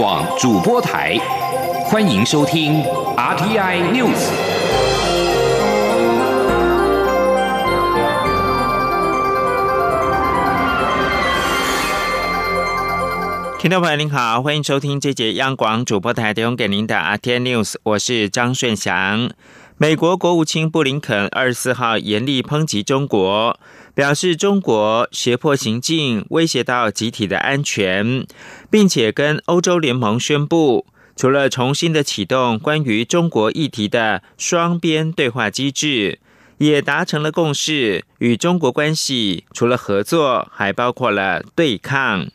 广主播台，欢迎收听 RTI News。听众朋友您好，欢迎收听这节央广主播台提供给您的 RTI News，我是张顺祥。美国国务卿布林肯二十四号严厉抨击中国，表示中国胁迫行径威胁到集体的安全，并且跟欧洲联盟宣布，除了重新的启动关于中国议题的双边对话机制，也达成了共识，与中国关系除了合作，还包括了对抗。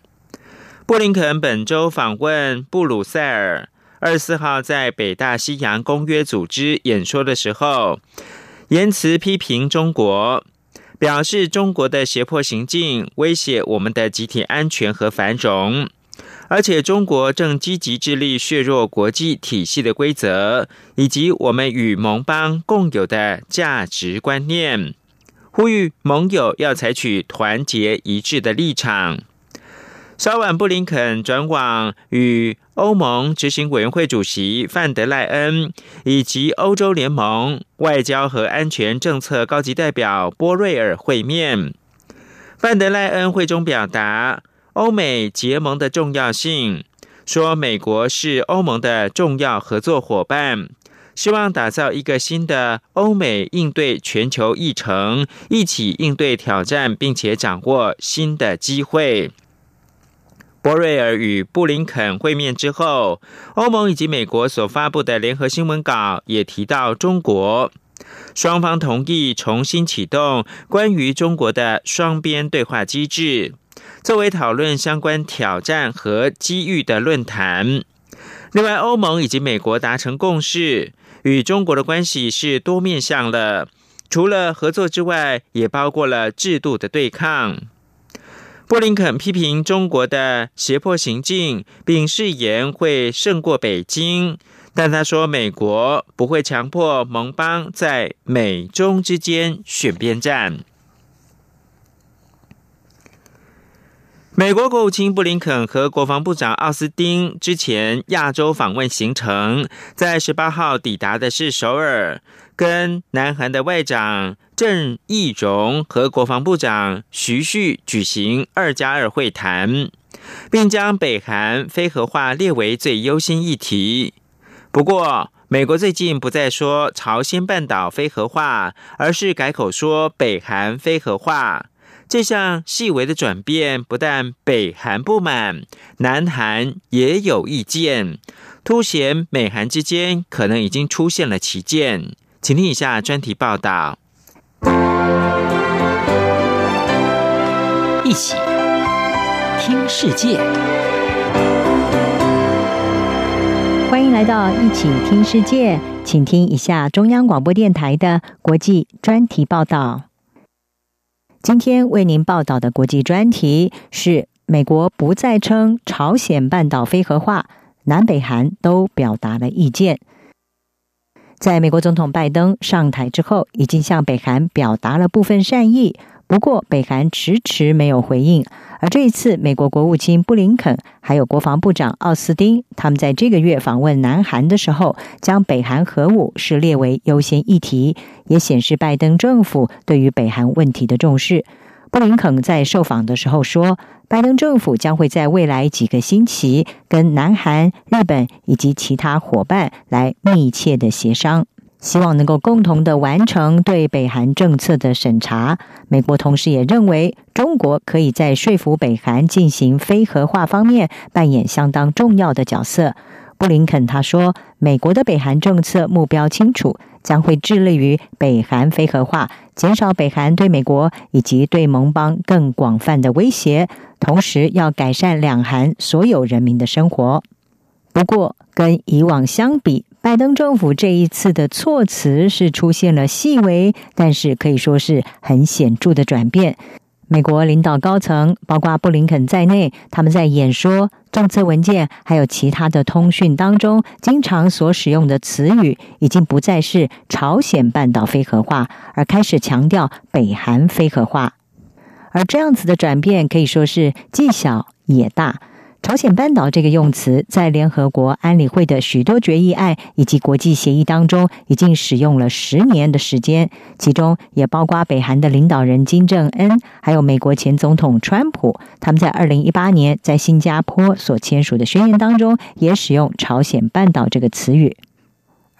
布林肯本周访问布鲁塞尔。二十四号在北大西洋公约组织演说的时候，言辞批评中国，表示中国的胁迫行径威胁我们的集体安全和繁荣，而且中国正积极致力削弱国际体系的规则以及我们与盟邦共有的价值观念，呼吁盟友要采取团结一致的立场。稍晚，布林肯转往与欧盟执行委员会主席范德赖恩以及欧洲联盟外交和安全政策高级代表波瑞尔会面。范德赖恩会中表达欧美结盟的重要性，说美国是欧盟的重要合作伙伴，希望打造一个新的欧美应对全球议程，一起应对挑战，并且掌握新的机会。博瑞尔与布林肯会面之后，欧盟以及美国所发布的联合新闻稿也提到中国，双方同意重新启动关于中国的双边对话机制，作为讨论相关挑战和机遇的论坛。另外，欧盟以及美国达成共识，与中国的关系是多面向了，除了合作之外，也包括了制度的对抗。布林肯批评中国的胁迫行径，并誓言会胜过北京，但他说美国不会强迫盟邦在美中之间选边站。美国国务卿布林肯和国防部长奥斯汀之前亚洲访问行程，在十八号抵达的是首尔，跟南韩的外长。郑义荣和国防部长徐旭举行“二加二”会谈，并将北韩非核化列为最优先议题。不过，美国最近不再说朝鲜半岛非核化，而是改口说北韩非核化。这项细微的转变，不但北韩不满，南韩也有意见，凸显美韩之间可能已经出现了旗舰。请听以下专题报道。起听世界，欢迎来到一起听世界，请听一下中央广播电台的国际专题报道。今天为您报道的国际专题是：美国不再称朝鲜半岛非核化，南北韩都表达了意见。在美国总统拜登上台之后，已经向北韩表达了部分善意，不过北韩迟迟没有回应。而这一次，美国国务卿布林肯还有国防部长奥斯汀，他们在这个月访问南韩的时候，将北韩核武是列为优先议题，也显示拜登政府对于北韩问题的重视。布林肯在受访的时候说，拜登政府将会在未来几个星期跟南韩、日本以及其他伙伴来密切的协商，希望能够共同的完成对北韩政策的审查。美国同时也认为，中国可以在说服北韩进行非核化方面扮演相当重要的角色。布林肯他说，美国的北韩政策目标清楚。将会致力于北韩非核化，减少北韩对美国以及对盟邦更广泛的威胁，同时要改善两韩所有人民的生活。不过，跟以往相比，拜登政府这一次的措辞是出现了细微，但是可以说是很显著的转变。美国领导高层，包括布林肯在内，他们在演说、政策文件还有其他的通讯当中，经常所使用的词语，已经不再是朝鲜半岛非核化，而开始强调北韩非核化。而这样子的转变，可以说是既小也大。朝鲜半岛这个用词在联合国安理会的许多决议案以及国际协议当中已经使用了十年的时间，其中也包括北韩的领导人金正恩，还有美国前总统川普，他们在二零一八年在新加坡所签署的宣言当中也使用朝鲜半岛这个词语。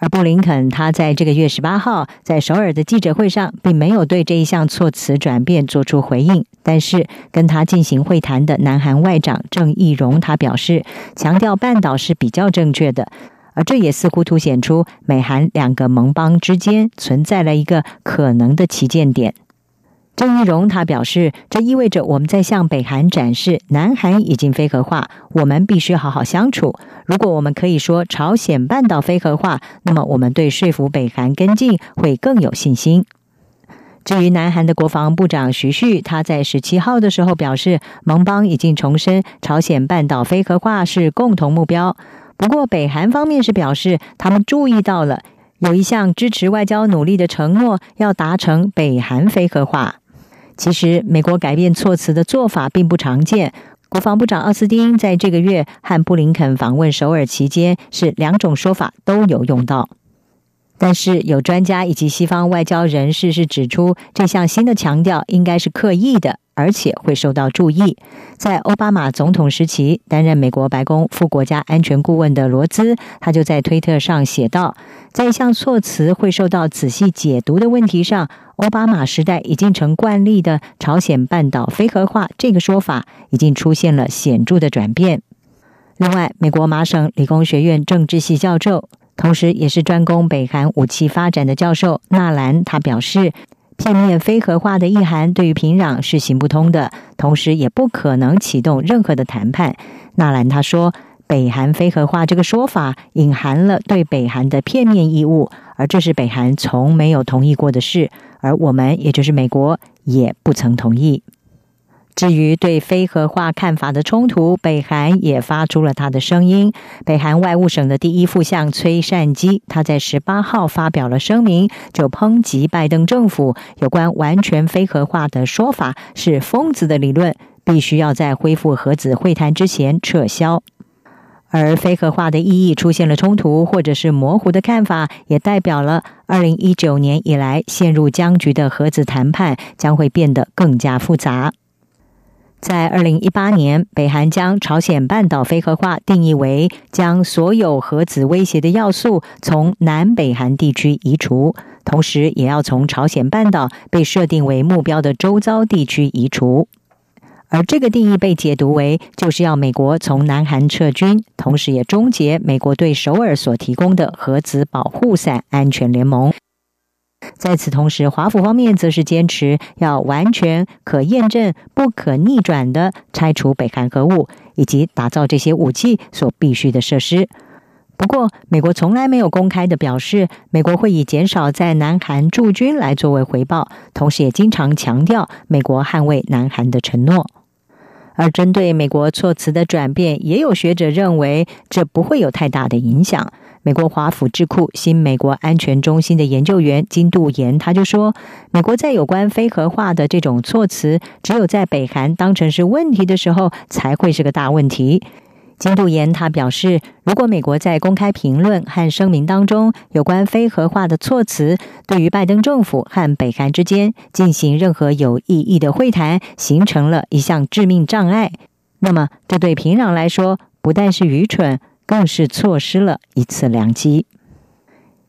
布林肯他在这个月十八号在首尔的记者会上，并没有对这一项措辞转变做出回应。但是跟他进行会谈的南韩外长郑义荣，他表示强调半岛是比较正确的，而这也似乎凸显出美韩两个盟邦之间存在了一个可能的旗舰点。郑义荣他表示，这意味着我们在向北韩展示，南韩已经非核化，我们必须好好相处。如果我们可以说朝鲜半岛非核化，那么我们对说服北韩跟进会更有信心。至于南韩的国防部长徐旭，他在十七号的时候表示，盟邦已经重申朝鲜半岛非核化是共同目标。不过，北韩方面是表示，他们注意到了有一项支持外交努力的承诺，要达成北韩非核化。其实，美国改变措辞的做法并不常见。国防部长奥斯汀在这个月和布林肯访问首尔期间，是两种说法都有用到。但是，有专家以及西方外交人士是指出，这项新的强调应该是刻意的。而且会受到注意。在奥巴马总统时期，担任美国白宫副国家安全顾问的罗兹，他就在推特上写道：“在一项措辞会受到仔细解读的问题上，奥巴马时代已经成惯例的朝鲜半岛非核化这个说法，已经出现了显著的转变。”另外，美国麻省理工学院政治系教授，同时也是专攻北韩武器发展的教授纳兰，他表示。片面非核化的意涵对于平壤是行不通的，同时也不可能启动任何的谈判。纳兰他说，北韩非核化这个说法隐含了对北韩的片面义务，而这是北韩从没有同意过的事，而我们也就是美国也不曾同意。至于对非核化看法的冲突，北韩也发出了他的声音。北韩外务省的第一副相崔善基，他在十八号发表了声明，就抨击拜登政府有关完全非核化的说法是疯子的理论，必须要在恢复核子会谈之前撤销。而非核化的意义出现了冲突或者是模糊的看法，也代表了二零一九年以来陷入僵局的核子谈判将会变得更加复杂。在二零一八年，北韩将朝鲜半岛非核化定义为将所有核子威胁的要素从南北韩地区移除，同时也要从朝鲜半岛被设定为目标的周遭地区移除。而这个定义被解读为就是要美国从南韩撤军，同时也终结美国对首尔所提供的核子保护伞安全联盟。在此同时，华府方面则是坚持要完全可验证、不可逆转的拆除北韩核武，以及打造这些武器所必须的设施。不过，美国从来没有公开的表示，美国会以减少在南韩驻军来作为回报，同时也经常强调美国捍卫南韩的承诺。而针对美国措辞的转变，也有学者认为这不会有太大的影响。美国华府智库新美国安全中心的研究员金度妍他就说：“美国在有关非核化的这种措辞，只有在北韩当成是问题的时候，才会是个大问题。”金度妍他表示：“如果美国在公开评论和声明当中有关非核化的措辞，对于拜登政府和北韩之间进行任何有意义的会谈，形成了一项致命障碍，那么这对平壤来说不但是愚蠢。”更是错失了一次良机。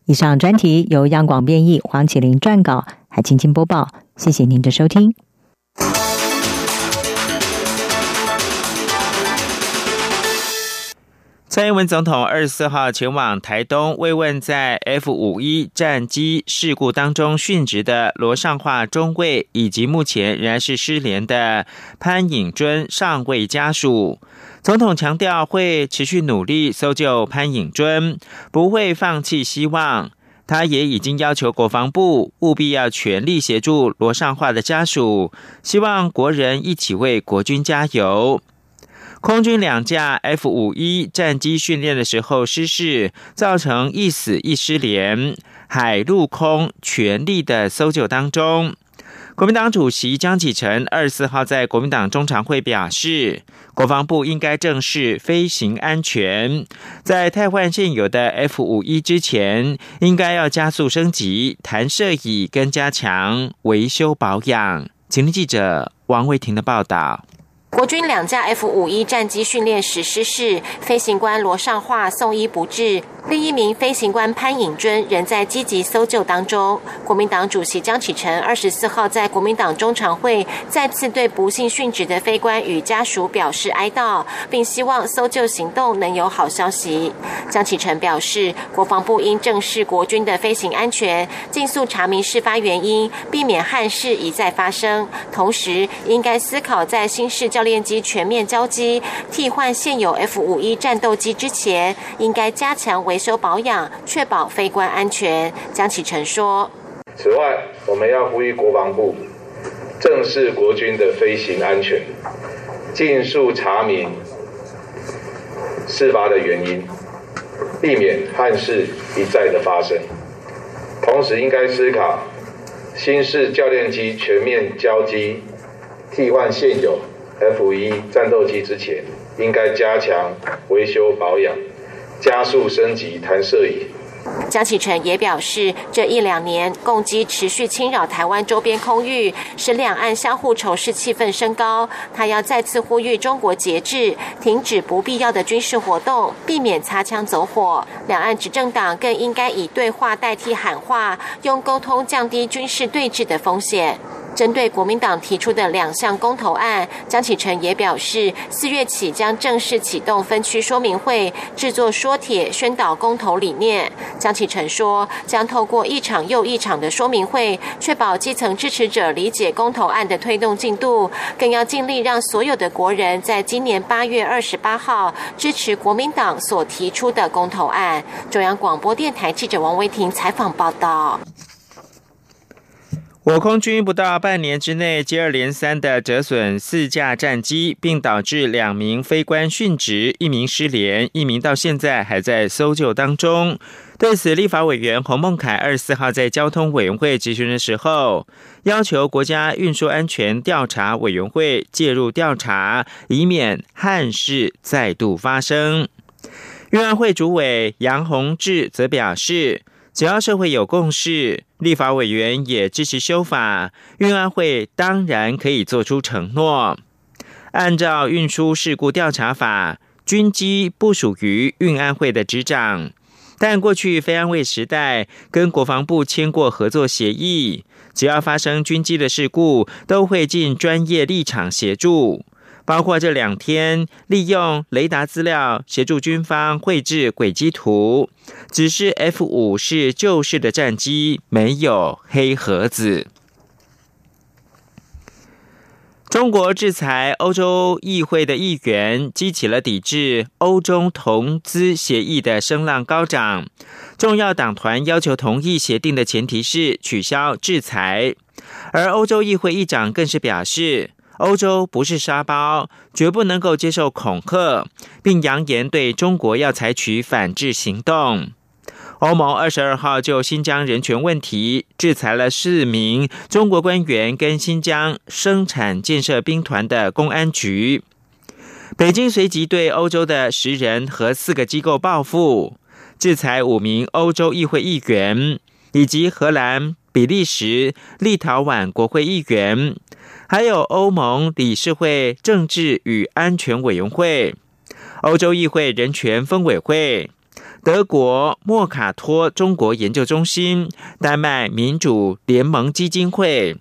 以上专题由央广编译，黄启林撰稿，海青青播报。谢谢您的收听。蔡英文总统二十四号前往台东慰问在 F 五一战机事故当中殉职的罗尚化中尉，以及目前仍然是失联的潘颖尊上尉家属。总统强调会持续努力搜救潘颖尊，不会放弃希望。他也已经要求国防部务必要全力协助罗尚化的家属，希望国人一起为国军加油。空军两架 F 五一战机训练的时候失事，造成一死一失联，海陆空全力的搜救当中。国民党主席江启臣二十四号在国民党中常会表示，国防部应该正视飞行安全，在汰换现有的 F 五一之前，应该要加速升级弹射椅跟加强维修保养。请听记者王卫婷的报道。国军两架 F 五一战机训练实施室，飞行官罗尚化送医不治。另一名飞行官潘颖尊仍在积极搜救当中。国民党主席江启臣二十四号在国民党中常会再次对不幸殉职的飞官与家属表示哀悼，并希望搜救行动能有好消息。江启臣表示，国防部应正视国军的飞行安全，尽速查明事发原因，避免憾事一再发生。同时，应该思考在新式教练机全面交机、替换现有 F 五一战斗机之前，应该加强维。修保养，确保飞官安全。江启臣说：“此外，我们要呼吁国防部正视国军的飞行安全，尽速查明事发的原因，避免憾事一再的发生。同时，应该思考新式教练机全面交机、替换现有 F 一战斗机之前，应该加强维修保养。”加速升级弹射椅。江启臣也表示，这一两年共机持续侵扰台湾周边空域，使两岸相互仇视气氛升高。他要再次呼吁中国节制，停止不必要的军事活动，避免擦枪走火。两岸执政党更应该以对话代替喊话，用沟通降低军事对峙的风险。针对国民党提出的两项公投案，江启臣也表示，四月起将正式启动分区说明会，制作说帖，宣导公投理念。江启臣说，将透过一场又一场的说明会，确保基层支持者理解公投案的推动进度，更要尽力让所有的国人在今年八月二十八号支持国民党所提出的公投案。中央广播电台记者王维婷采访报道。我空军不到半年之内接二连三的折损四架战机，并导致两名飞官殉职，一名失联，一名到现在还在搜救当中。对此，立法委员洪孟凯二十四号在交通委员会质询的时候，要求国家运输安全调查委员会介入调查，以免憾事再度发生。运安会主委杨宏志则表示。只要社会有共识，立法委员也支持修法，运安会当然可以做出承诺。按照运输事故调查法，军机不属于运安会的执掌，但过去非安会时代跟国防部签过合作协议，只要发生军机的事故，都会尽专业立场协助。包括这两天利用雷达资料协助军方绘制轨迹图，只是 F 五是旧式的战机，没有黑盒子。中国制裁欧洲议会的议员，激起了抵制欧中投资协议的声浪高涨。重要党团要求同意协定的前提是取消制裁，而欧洲议会议长更是表示。欧洲不是沙包，绝不能够接受恐吓，并扬言对中国要采取反制行动。欧盟二十二号就新疆人权问题制裁了四名中国官员跟新疆生产建设兵团的公安局。北京随即对欧洲的十人和四个机构报复，制裁五名欧洲议会议员以及荷兰、比利时、立陶宛国会议员。还有欧盟理事会政治与安全委员会、欧洲议会人权分委会、德国莫卡托中国研究中心、丹麦民主联盟基金会。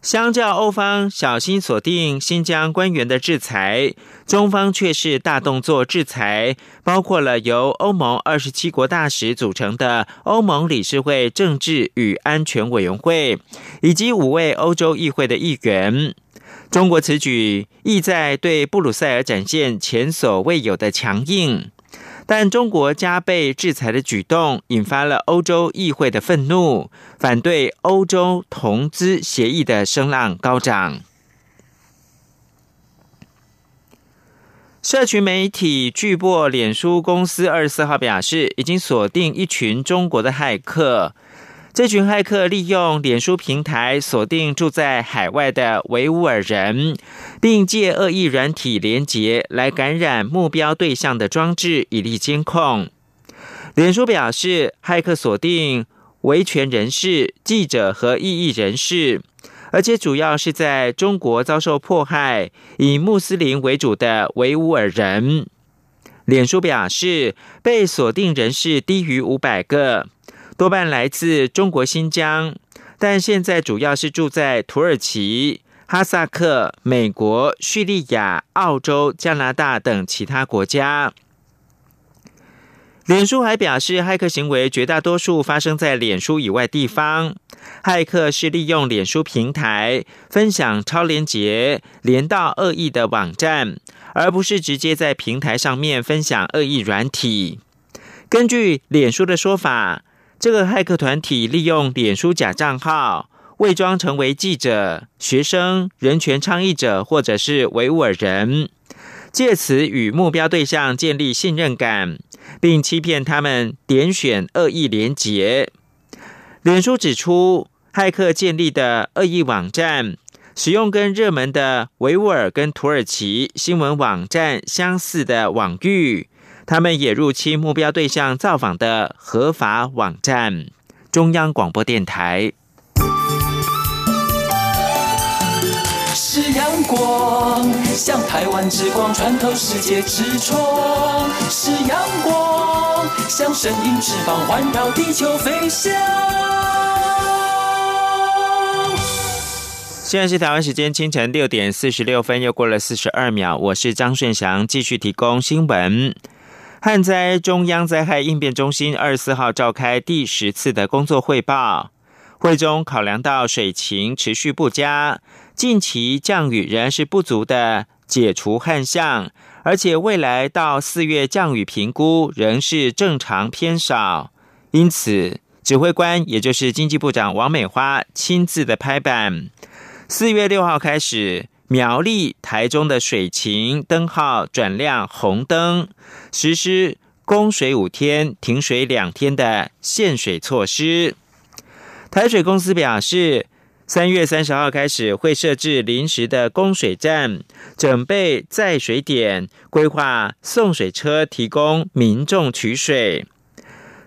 相较欧方小心锁定新疆官员的制裁，中方却是大动作制裁，包括了由欧盟二十七国大使组成的欧盟理事会政治与安全委员会，以及五位欧洲议会的议员。中国此举意在对布鲁塞尔展现前所未有的强硬。但中国加倍制裁的举动引发了欧洲议会的愤怒，反对欧洲投资协议的声浪高涨。社群媒体巨擘脸书公司二十四号表示，已经锁定一群中国的骇客。这群骇客利用脸书平台锁定住在海外的维吾尔人，并借恶意软体连接来感染目标对象的装置，以利监控。脸书表示，骇客锁定维权人士、记者和异议人士，而且主要是在中国遭受迫害、以穆斯林为主的维吾尔人。脸书表示，被锁定人士低于五百个。多半来自中国新疆，但现在主要是住在土耳其、哈萨克、美国、叙利亚、澳洲、加拿大等其他国家。脸书还表示，骇客行为绝大多数发生在脸书以外地方。骇客是利用脸书平台分享超连结，连到恶意的网站，而不是直接在平台上面分享恶意软体。根据脸书的说法。这个骇客团体利用脸书假账号，伪装成为记者、学生、人权倡议者或者是维吾尔人，借此与目标对象建立信任感，并欺骗他们点选恶意连结。脸书指出，骇客建立的恶意网站，使用跟热门的维吾尔跟土耳其新闻网站相似的网域。他们也入侵目标对象造访的合法网站。中央广播电台。是阳光，像台湾之光穿透世界之窗；是阳光，像神鹰翅膀环绕地球飞翔。现在是台湾时间清晨六点四十六分，又过了四十二秒。我是张顺祥，继续提供新闻。旱灾中央灾害应变中心二十四号召开第十次的工作汇报，会中考量到水情持续不佳，近期降雨仍然是不足的解除旱象，而且未来到四月降雨评估仍是正常偏少，因此指挥官也就是经济部长王美花亲自的拍板，四月六号开始。苗栗、台中的水情灯号转亮红灯，实施供水五天、停水两天的限水措施。台水公司表示，三月三十号开始会设置临时的供水站，准备载水点，规划送水车提供民众取水。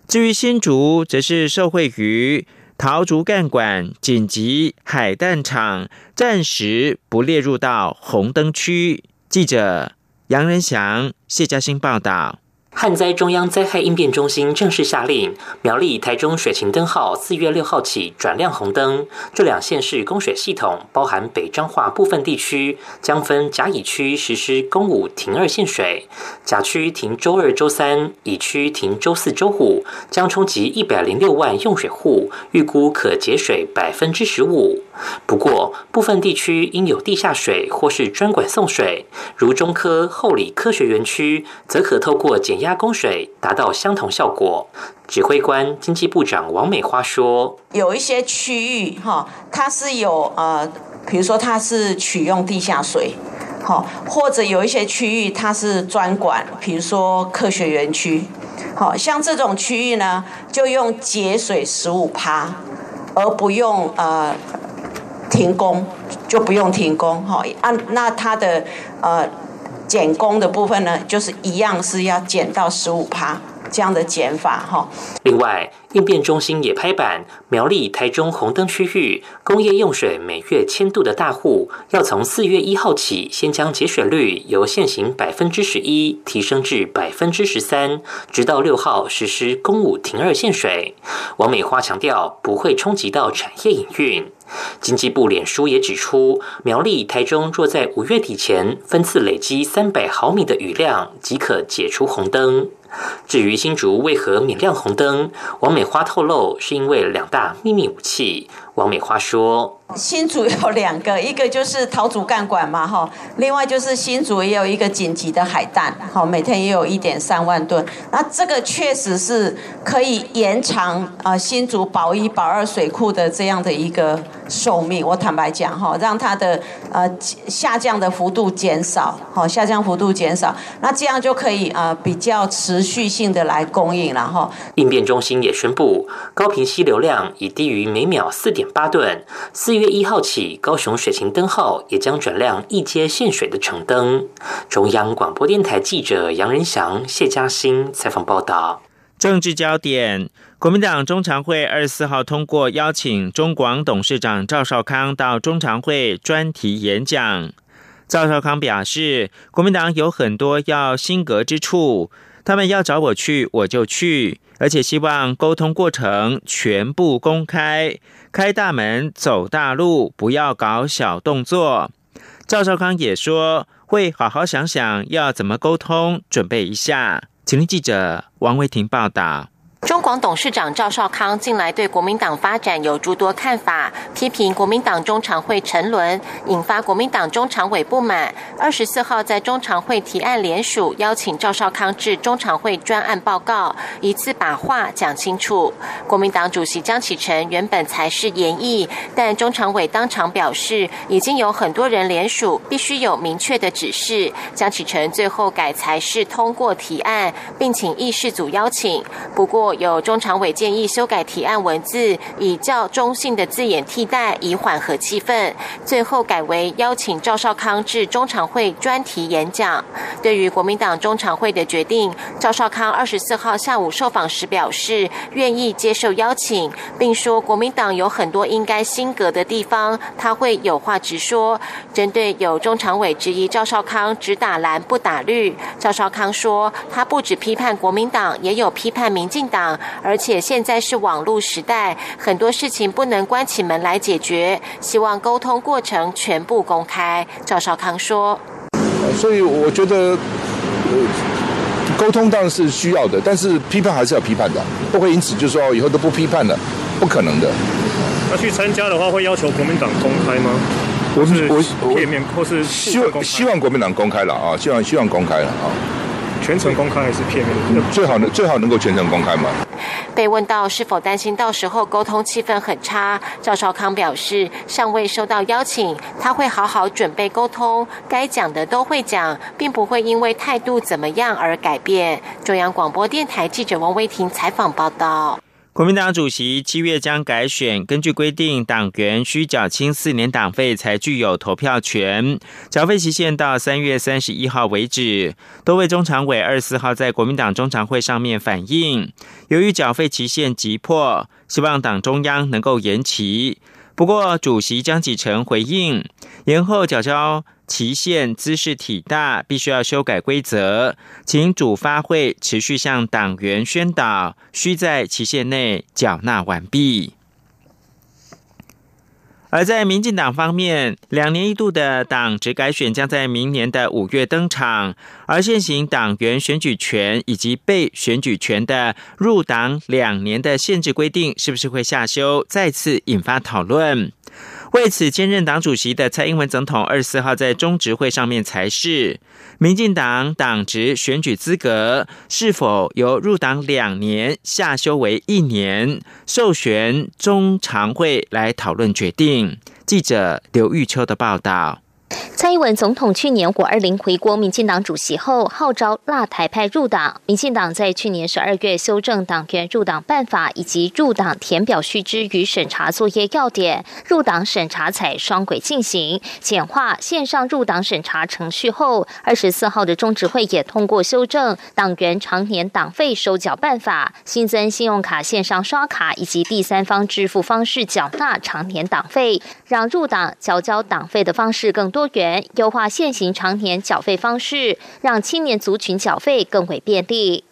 至于新竹，则是受惠于。桃竹干管紧急海淡厂暂时不列入到红灯区。记者杨仁祥、谢嘉欣报道。旱灾中央灾害应变中心正式下令，苗栗、台中水情灯号四月六号起转亮红灯。这两县市供水系统包含北彰化部分地区，将分甲乙区实施公五停二限水，甲区停周二、周三，乙区停周四、周五，将冲击一百零六万用水户，预估可节水百分之十五。不过，部分地区应有地下水或是专管送水，如中科、后里科学园区，则可透过减压供水，达到相同效果。指挥官经济部长王美花说：“有一些区域哈，它是有呃，比如说它是取用地下水，好，或者有一些区域它是专管，比如说科学园区，好像这种区域呢，就用节水十五趴，而不用呃。”停工就不用停工哈，按那它的呃减工的部分呢，就是一样是要减到十五趴这样的减法哈。另外。应变中心也拍板，苗栗、台中红灯区域工业用水每月千度的大户，要从四月一号起，先将节水率由现行百分之十一提升至百分之十三，直到六号实施公五停二限水。王美花强调，不会冲击到产业营运。经济部脸书也指出，苗栗、台中若在五月底前分次累积三百毫米的雨量，即可解除红灯。至于新竹为何免亮红灯，王美花透露是因为两大秘密武器：王美花说。新竹有两个，一个就是桃竹干管嘛，哈，另外就是新竹也有一个紧急的海淡，好，每天也有一点三万吨，那这个确实是可以延长啊新竹保一保二水库的这样的一个寿命。我坦白讲，哈，让它的呃下降的幅度减少，好，下降幅度减少，那这样就可以呃比较持续性的来供应了，哈。应变中心也宣布，高频溪流量已低于每秒四点八吨，四。月一号起，高雄水情灯号也将转亮一阶限水的橙灯。中央广播电台记者杨仁祥、谢嘉欣采访报道。政治焦点：国民党中常会二十四号通过邀请中广董事长赵少康到中常会专题演讲。赵少康表示，国民党有很多要新格之处，他们要找我去，我就去，而且希望沟通过程全部公开。开大门走大路，不要搞小动作。赵少康也说会好好想想要怎么沟通，准备一下。请听记者王维婷报道。中广董事长赵少康近来对国民党发展有诸多看法，批评国民党中常会沉沦，引发国民党中常委不满。二十四号在中常会提案联署，邀请赵少康至中常会专案报告，一次把话讲清楚。国民党主席江启臣原本才是言意，但中常委当场表示，已经有很多人联署，必须有明确的指示。江启臣最后改才是通过提案，并请议事组邀请。不过。有中常委建议修改提案文字，以较中性的字眼替代，以缓和气氛。最后改为邀请赵少康至中常会专题演讲。对于国民党中常会的决定，赵少康二十四号下午受访时表示，愿意接受邀请，并说国民党有很多应该心格的地方，他会有话直说。针对有中常委质疑赵少康只打蓝不打绿，赵少康说，他不止批判国民党，也有批判民进党。而且现在是网络时代，很多事情不能关起门来解决，希望沟通过程全部公开。赵少康说：“所以我觉得，沟通当然是需要的，但是批判还是要批判的，不会因此就说以后都不批判了，不可能的。那去参加的话，会要求国民党公开吗？我是我片面，或是希望希望国民党公开了啊，希望希望公开了啊。”全程公开还是片面？最好能最好能够全程公开嘛。被问到是否担心到时候沟通气氛很差，赵少康表示尚未收到邀请，他会好好准备沟通，该讲的都会讲，并不会因为态度怎么样而改变。中央广播电台记者王威婷采访报道。国民党主席七月将改选，根据规定，党员需缴清四年党费才具有投票权，缴费期限到三月三十一号为止。多位中常委二十四号在国民党中常会上面反映，由于缴费期限急迫，希望党中央能够延期。不过，主席江启臣回应，延后缴交。期限姿势体大，必须要修改规则，请主发会持续向党员宣导，需在期限内缴纳完毕。而在民进党方面，两年一度的党职改选将在明年的五月登场，而现行党员选举权以及被选举权的入党两年的限制规定，是不是会下修，再次引发讨论。为此，兼任党主席的蔡英文总统二十四号在中执会上面才是，民进党党职选举资格是否由入党两年下修为一年，授权中常会来讨论决定。记者刘玉秋的报道。蔡英文总统去年五二零回国，民进党主席后号召辣台派入党。民进党在去年十二月修正党员入党办法以及入党填表须知与审查作业要点，入党审查采双轨进行，简化线上入党审查程序后，二十四号的中执会也通过修正党员常年党费收缴办法，新增信用卡线上刷卡以及第三方支付方式缴纳常年党费，让入党缴交党费的方式更多元。优化现行常年缴费方式，让青年族群缴费更为便利。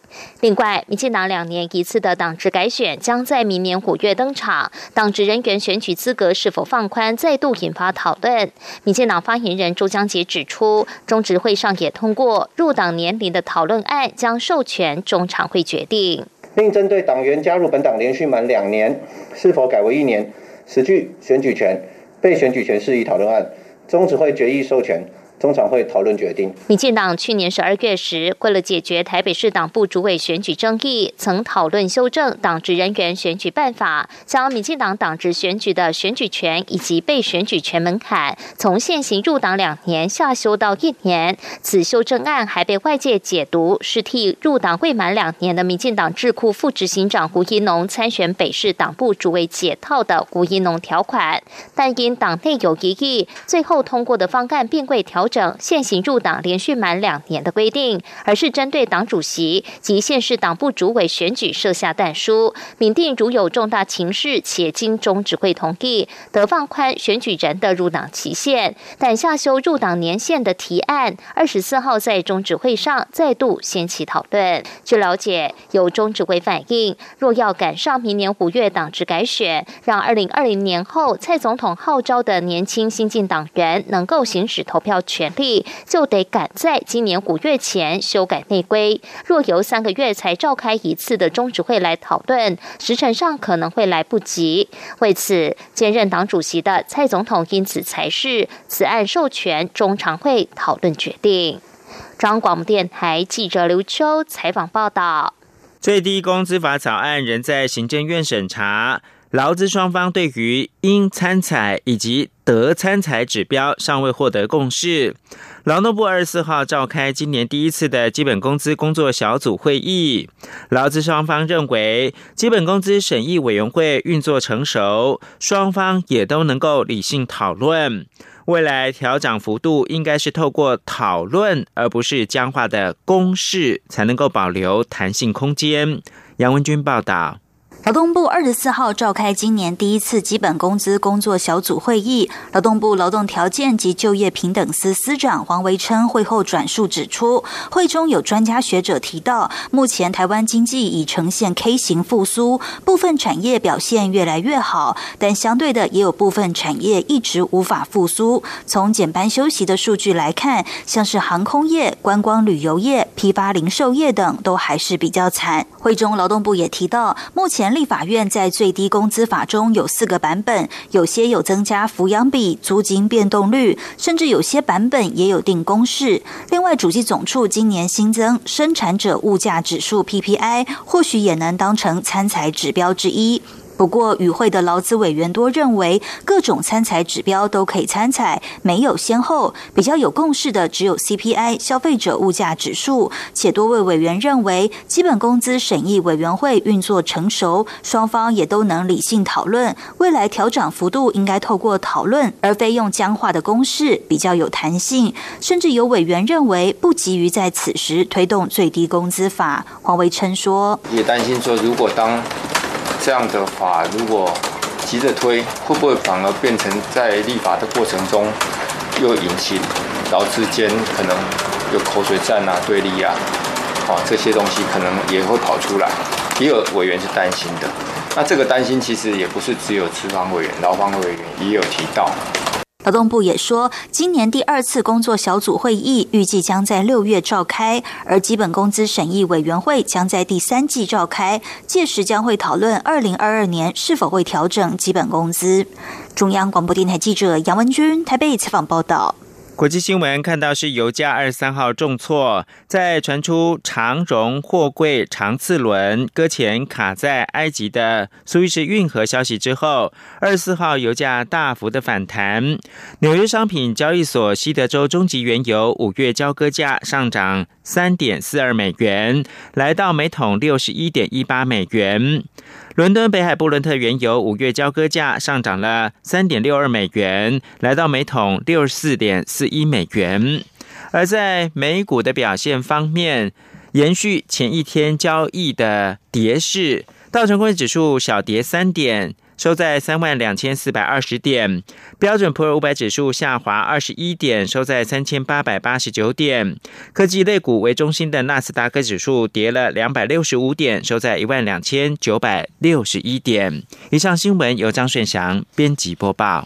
另外，民进党两年一次的党职改选将在明年五月登场，党职人员选举资格是否放宽，再度引发讨论。民进党发言人周江杰指出，中执会上也通过入党年龄的讨论案，将授权中常会决定，并针对党员加入本党连续满两年，是否改为一年。此具选举权、被选举权事宜讨论案，中指会决议授权。中常会讨论决定。民进党去年十二月时，为了解决台北市党部主委选举争议，曾讨论修正党职人员选举办法，将民进党党职选举的选举权以及被选举权门槛，从现行入党两年下修到一年。此修正案还被外界解读是替入党未满两年的民进党智库副执行长胡一农参选北市党部主委解套的胡一农条款，但因党内有异议，最后通过的方案并未调。整现行入党连续满两年的规定，而是针对党主席及县市党部主委选举设下但书，明定如有重大情势且经中指会同意，得放宽选举人的入党期限。但下修入党年限的提案，二十四号在中指会上再度掀起讨论。据了解，有中指会反映，若要赶上明年五月党职改选，让二零二零年后蔡总统号召的年轻新进党员能够行使投票权。权力就得赶在今年五月前修改内规。若由三个月才召开一次的中执会来讨论，时辰上可能会来不及。为此，兼任党主席的蔡总统因此才是此案授权中常会讨论决定。中央广播电台记者刘秋采访报道。最低工资法草案仍在行政院审查。劳资双方对于应参采以及得参采指标尚未获得共识。劳动部二十四号召开今年第一次的基本工资工作小组会议，劳资双方认为基本工资审议委员会运作成熟，双方也都能够理性讨论。未来调涨幅度应该是透过讨论，而不是僵化的公式，才能够保留弹性空间。杨文军报道。劳动部二十四号召开今年第一次基本工资工作小组会议，劳动部劳动条件及就业平等司司长黄维琛会后转述指出，会中有专家学者提到，目前台湾经济已呈现 K 型复苏，部分产业表现越来越好，但相对的也有部分产业一直无法复苏。从减班休息的数据来看，像是航空业、观光旅游业、批发零售业等都还是比较惨。会中劳动部也提到，目前立法院在最低工资法中有四个版本，有些有增加抚养比、租金变动率，甚至有些版本也有定公式。另外，主计总处今年新增生产者物价指数 PPI，或许也能当成参采指标之一。不过，与会的劳资委员多认为，各种参采指标都可以参采，没有先后。比较有共识的只有 CPI 消费者物价指数，且多位委员认为，基本工资审议委员会运作成熟，双方也都能理性讨论，未来调整幅度应该透过讨论，而非用僵化的公式，比较有弹性。甚至有委员认为，不急于在此时推动最低工资法。黄维琛说：“也担心说，如果当。”这样的话如果急着推，会不会反而变成在立法的过程中又引起劳资间可能有口水战啊、对立啊？啊，这些东西可能也会跑出来，也有委员是担心的。那这个担心其实也不是只有资方委员，劳方委员也有提到。劳动部也说，今年第二次工作小组会议预计将在六月召开，而基本工资审议委员会将在第三季召开，届时将会讨论二零二二年是否会调整基本工资。中央广播电台记者杨文军台北采访报道。国际新闻看到是油价二十三号重挫，在传出长荣货柜长次轮搁浅卡在埃及的苏伊士运河消息之后，二十四号油价大幅的反弹。纽约商品交易所西德州中级原油五月交割价上涨三点四二美元，来到每桶六十一点一八美元。伦敦北海布伦特原油五月交割价上涨了三点六二美元，来到每桶六十四点四一美元。而在美股的表现方面，延续前一天交易的跌势，道琼工业指数小跌三点。收在三万两千四百二十点，标准普尔五百指数下滑二十一点，收在三千八百八十九点。科技类股为中心的纳斯达克指数跌了两百六十五点，收在一万两千九百六十一点。以上新闻由张顺祥编辑播报。